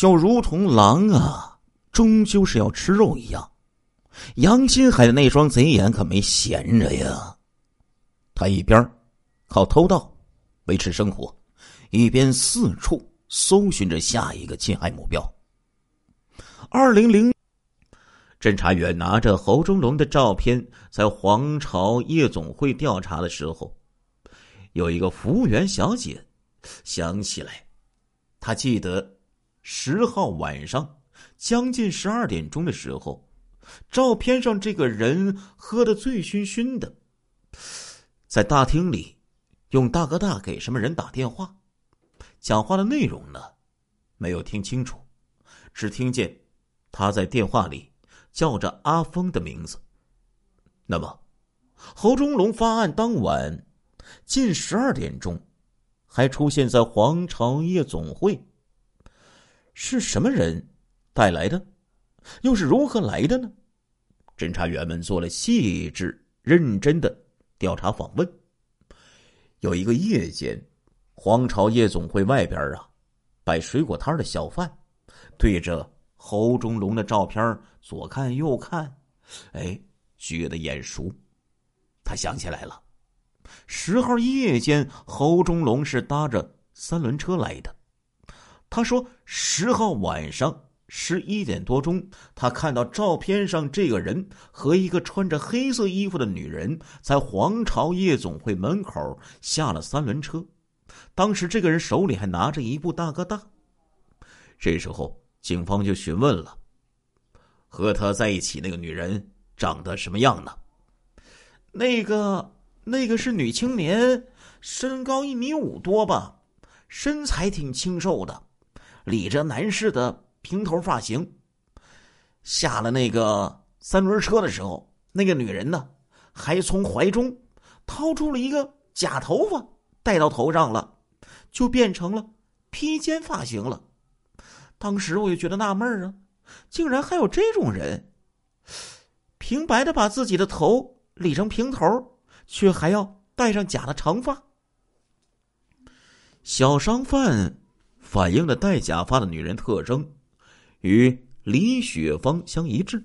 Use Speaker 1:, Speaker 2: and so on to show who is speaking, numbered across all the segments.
Speaker 1: 就如同狼啊，终究是要吃肉一样。杨金海的那双贼眼可没闲着呀，他一边靠偷盗维持生活，一边四处搜寻着下一个侵害目标。二零零，侦查员拿着侯忠龙的照片，在皇朝夜总会调查的时候，有一个服务员小姐想起来，她记得十号晚上将近十二点钟的时候，照片上这个人喝得醉醺醺的，在大厅里用大哥大给什么人打电话，讲话的内容呢，没有听清楚，只听见。他在电话里叫着阿峰的名字。那么，侯忠龙发案当晚近十二点钟，还出现在皇朝夜总会，是什么人带来的？又是如何来的呢？侦查员们做了细致认真的调查访问。有一个夜间，皇朝夜总会外边啊，摆水果摊的小贩对着。侯忠龙的照片左看右看，哎，觉得眼熟。他想起来了，十号夜间，侯忠龙是搭着三轮车来的。他说，十号晚上十一点多钟，他看到照片上这个人和一个穿着黑色衣服的女人在皇朝夜总会门口下了三轮车。当时这个人手里还拿着一部大哥大。这时候。警方就询问了，和他在一起那个女人长得什么样呢？那个那个是女青年，身高一米五多吧，身材挺清瘦的，理着男士的平头发型。下了那个三轮车的时候，那个女人呢，还从怀中掏出了一个假头发戴到头上了，就变成了披肩发型了。当时我就觉得纳闷啊，竟然还有这种人，平白的把自己的头理成平头，却还要戴上假的长发。小商贩反映了戴假发的女人特征，与李雪芳相一致，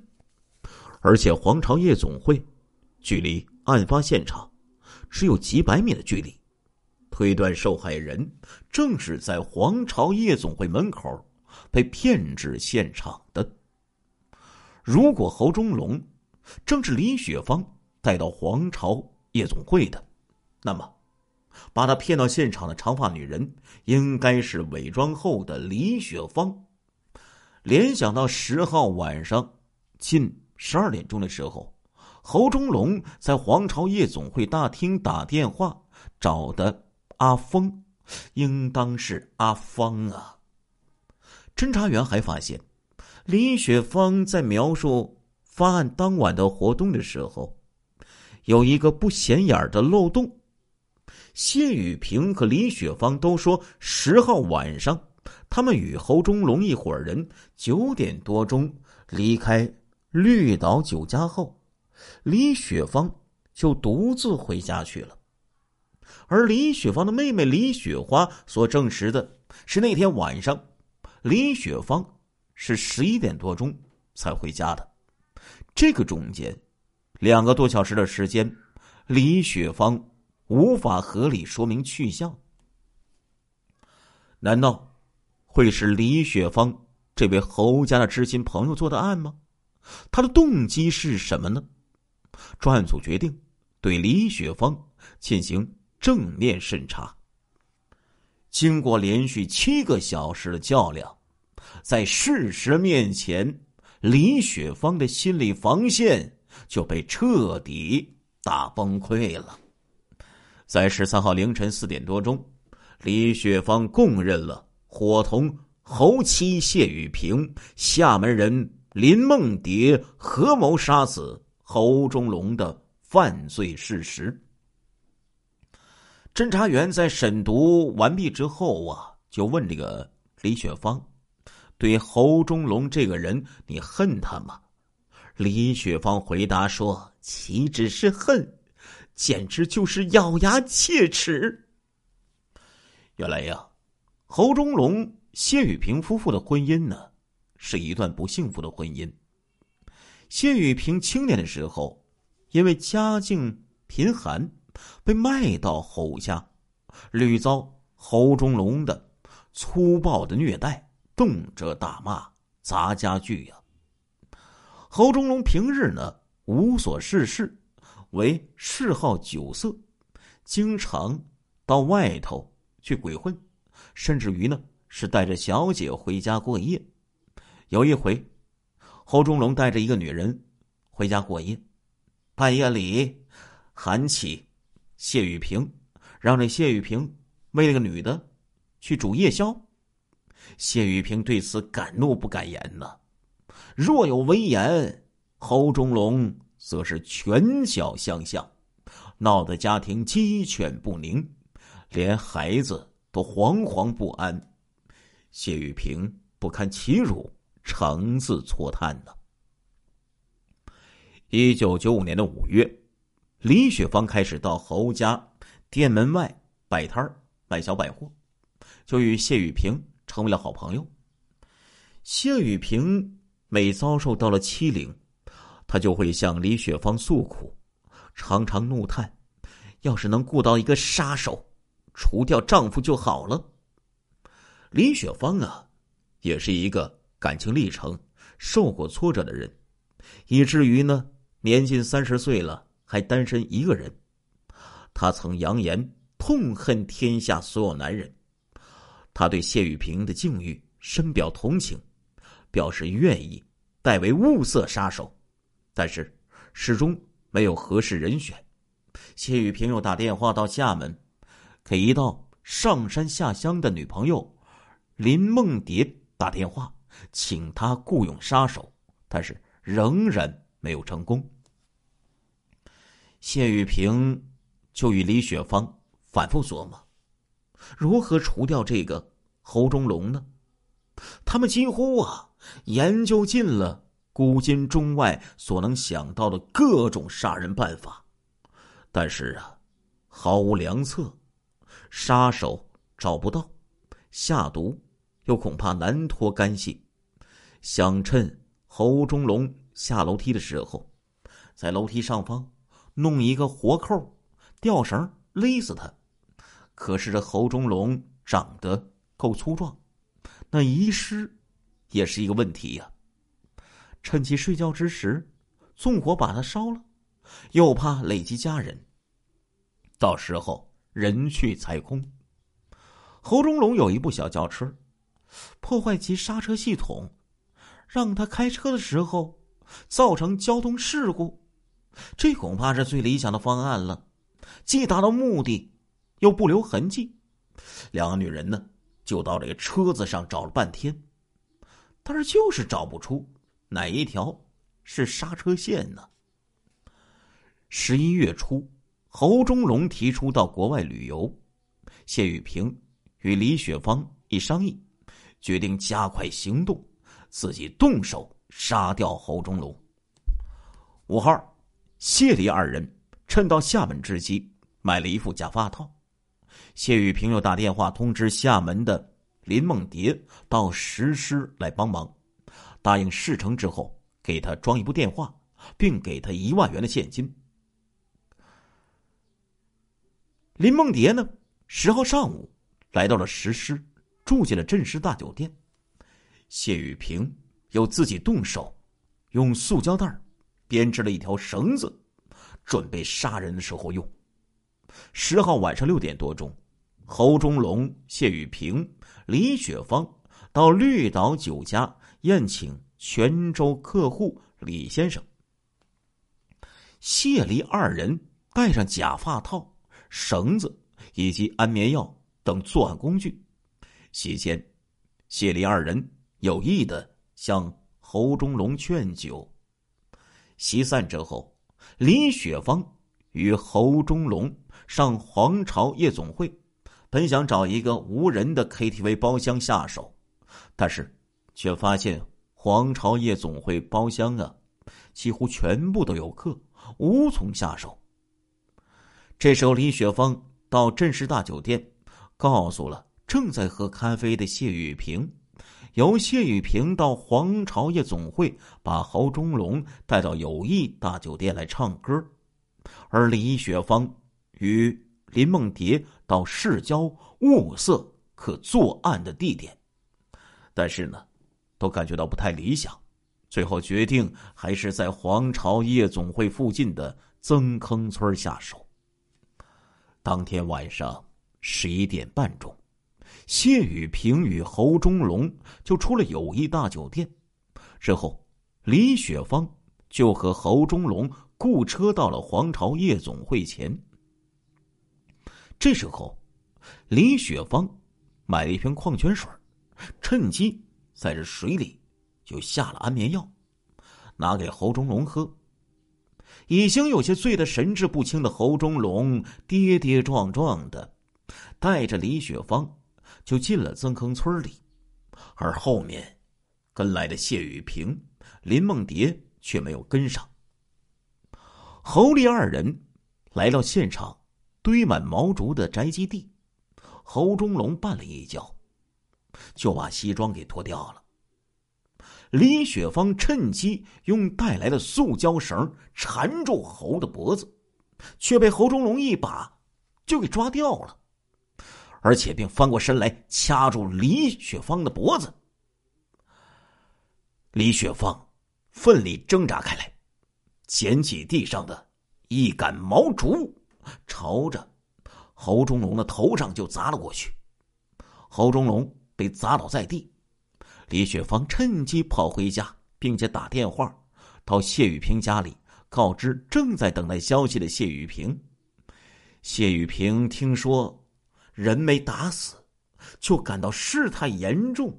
Speaker 1: 而且皇朝夜总会距离案发现场只有几百米的距离，推断受害人正是在皇朝夜总会门口。被骗至现场的。如果侯忠龙正是李雪芳带到皇朝夜总会的，那么把他骗到现场的长发女人应该是伪装后的李雪芳。联想到十号晚上近十二点钟的时候，侯忠龙在皇朝夜总会大厅打电话找的阿峰，应当是阿芳啊。侦查员还发现，李雪芳在描述发案当晚的活动的时候，有一个不显眼的漏洞。谢雨平和李雪芳都说，十号晚上他们与侯忠龙一伙人九点多钟离开绿岛酒家后，李雪芳就独自回家去了。而李雪芳的妹妹李雪花所证实的是，那天晚上。李雪芳是十一点多钟才回家的，这个中间两个多小时的时间，李雪芳无法合理说明去向。难道会是李雪芳这位侯家的知心朋友做的案吗？他的动机是什么呢？专案组决定对李雪芳进行正面审查。经过连续七个小时的较量。在事实面前，李雪芳的心理防线就被彻底打崩溃了。在十三号凌晨四点多钟，李雪芳供认了伙同侯妻谢雨平、厦门人林梦蝶合谋杀死侯忠龙的犯罪事实。侦查员在审读完毕之后啊，就问这个李雪芳。对侯忠龙这个人，你恨他吗？李雪芳回答说：“岂止是恨，简直就是咬牙切齿。”原来呀，侯忠龙谢雨平夫妇的婚姻呢，是一段不幸福的婚姻。谢雨平青年的时候，因为家境贫寒，被卖到侯家，屡遭侯忠龙的粗暴的虐待，动辄大骂、砸家具呀。侯忠龙平日呢无所事事，为嗜好酒色，经常到外头去鬼混，甚至于呢是带着小姐回家过夜。有一回，侯忠龙带着一个女人回家过夜，半夜里喊起谢雨平，让这谢雨平为那个女的去煮夜宵。谢雨平对此敢怒不敢言呐。若有违言，侯忠龙则是拳脚相向，闹得家庭鸡犬不宁，连孩子都惶惶不安。谢玉平不堪其辱，诚自搓叹呢。一九九五年的五月，李雪芳开始到侯家店门外摆摊卖小百货，就与谢玉平成为了好朋友。谢玉平。每遭受到了欺凌，她就会向李雪芳诉苦，常常怒叹：“要是能雇到一个杀手，除掉丈夫就好了。”李雪芳啊，也是一个感情历程受过挫折的人，以至于呢，年近三十岁了还单身一个人。她曾扬言痛恨天下所有男人，她对谢雨萍的境遇深表同情。表示愿意代为物色杀手，但是始终没有合适人选。谢雨平又打电话到厦门，给一道上山下乡的女朋友林梦蝶打电话，请她雇佣杀手，但是仍然没有成功。谢雨平就与李雪芳反复琢磨，如何除掉这个侯中龙呢？他们几乎啊。研究尽了古今中外所能想到的各种杀人办法，但是啊，毫无良策，杀手找不到，下毒又恐怕难脱干系。想趁侯忠龙下楼梯的时候，在楼梯上方弄一个活扣，吊绳勒死他。可是这侯忠龙长得够粗壮，那遗失。也是一个问题呀。趁其睡觉之时，纵火把他烧了，又怕累及家人。到时候人去财空。侯忠龙有一部小轿车，破坏其刹车系统，让他开车的时候造成交通事故，这恐怕是最理想的方案了，既达到目的，又不留痕迹。两个女人呢，就到这个车子上找了半天。但是就是找不出哪一条是刹车线呢？十一月初，侯忠龙提出到国外旅游，谢雨平与李雪芳一商议，决定加快行动，自己动手杀掉侯忠龙。五号，谢李二人趁到厦门之机买了一副假发套，谢雨平又打电话通知厦门的。林梦蝶到石狮来帮忙，答应事成之后给他装一部电话，并给他一万元的现金。林梦蝶呢，十号上午来到了石狮，住进了镇师大酒店。谢雨平又自己动手，用塑胶袋编织了一条绳子，准备杀人的时候用。十号晚上六点多钟。侯忠龙、谢雨平、李雪芳到绿岛酒家宴请泉州客户李先生。谢离二人带上假发套、绳子以及安眠药等作案工具。席间，谢离二人有意的向侯忠龙劝酒。席散之后，李雪芳与侯忠龙上皇朝夜总会。本想找一个无人的 KTV 包厢下手，但是却发现皇朝夜总会包厢啊，几乎全部都有客，无从下手。这时候，李雪芳到镇师大酒店，告诉了正在喝咖啡的谢雨平，由谢雨平到皇朝夜总会把侯忠龙带到友谊大酒店来唱歌，而李雪芳与林梦蝶到市郊物色可作案的地点，但是呢，都感觉到不太理想，最后决定还是在皇朝夜总会附近的曾坑村下手。当天晚上十一点半钟。谢雨平与侯忠龙就出了友谊大酒店，之后，李雪芳就和侯忠龙雇车到了皇朝夜总会前。这时候，李雪芳买了一瓶矿泉水，趁机在这水里就下了安眠药，拿给侯忠龙喝。已经有些醉得神志不清的侯忠龙跌跌撞撞的带着李雪芳。就进了曾坑村里，而后面跟来的谢雨平、林梦蝶却没有跟上。侯丽二人来到现场，堆满毛竹的宅基地。侯忠龙绊了一跤，就把西装给脱掉了。李雪芳趁机用带来的塑胶绳缠住侯的脖子，却被侯忠龙一把就给抓掉了。而且并翻过身来掐住李雪芳的脖子。李雪芳奋力挣扎开来，捡起地上的一杆毛竹，朝着侯忠龙的头上就砸了过去。侯忠龙被砸倒在地，李雪芳趁机跑回家，并且打电话到谢雨平家里，告知正在等待消息的谢雨平。谢雨平听说。人没打死，就感到事态严重，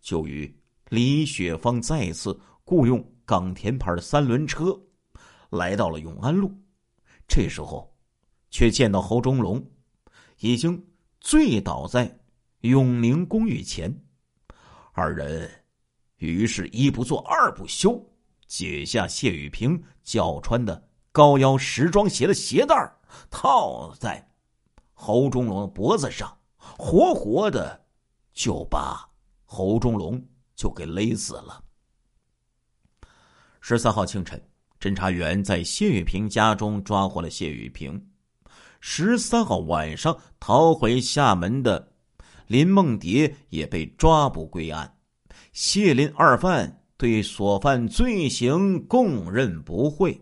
Speaker 1: 就与李雪芳再次雇佣港田牌的三轮车，来到了永安路。这时候，却见到侯忠龙已经醉倒在永宁公寓前。二人于是，一不做二不休，解下谢雨平脚穿的高腰时装鞋的鞋带套在。侯忠龙的脖子上，活活的就把侯忠龙就给勒死了。十三号清晨，侦查员在谢玉平家中抓获了谢玉平。十三号晚上，逃回厦门的林梦蝶也被抓捕归案。谢林二犯对所犯罪行供认不讳。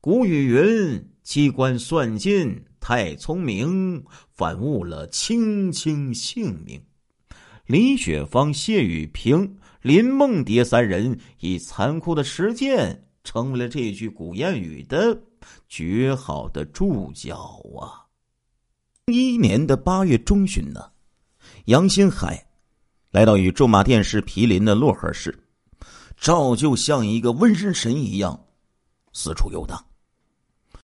Speaker 1: 古语云：“机关算尽。”太聪明，反误了青青性命。李雪芳、谢雨萍、林梦蝶三人以残酷的实践，成为了这句古谚语的绝好的注脚啊！一年的八月中旬呢，杨新海来到与驻马店市毗邻的漯河市，照旧像一个瘟神一样四处游荡。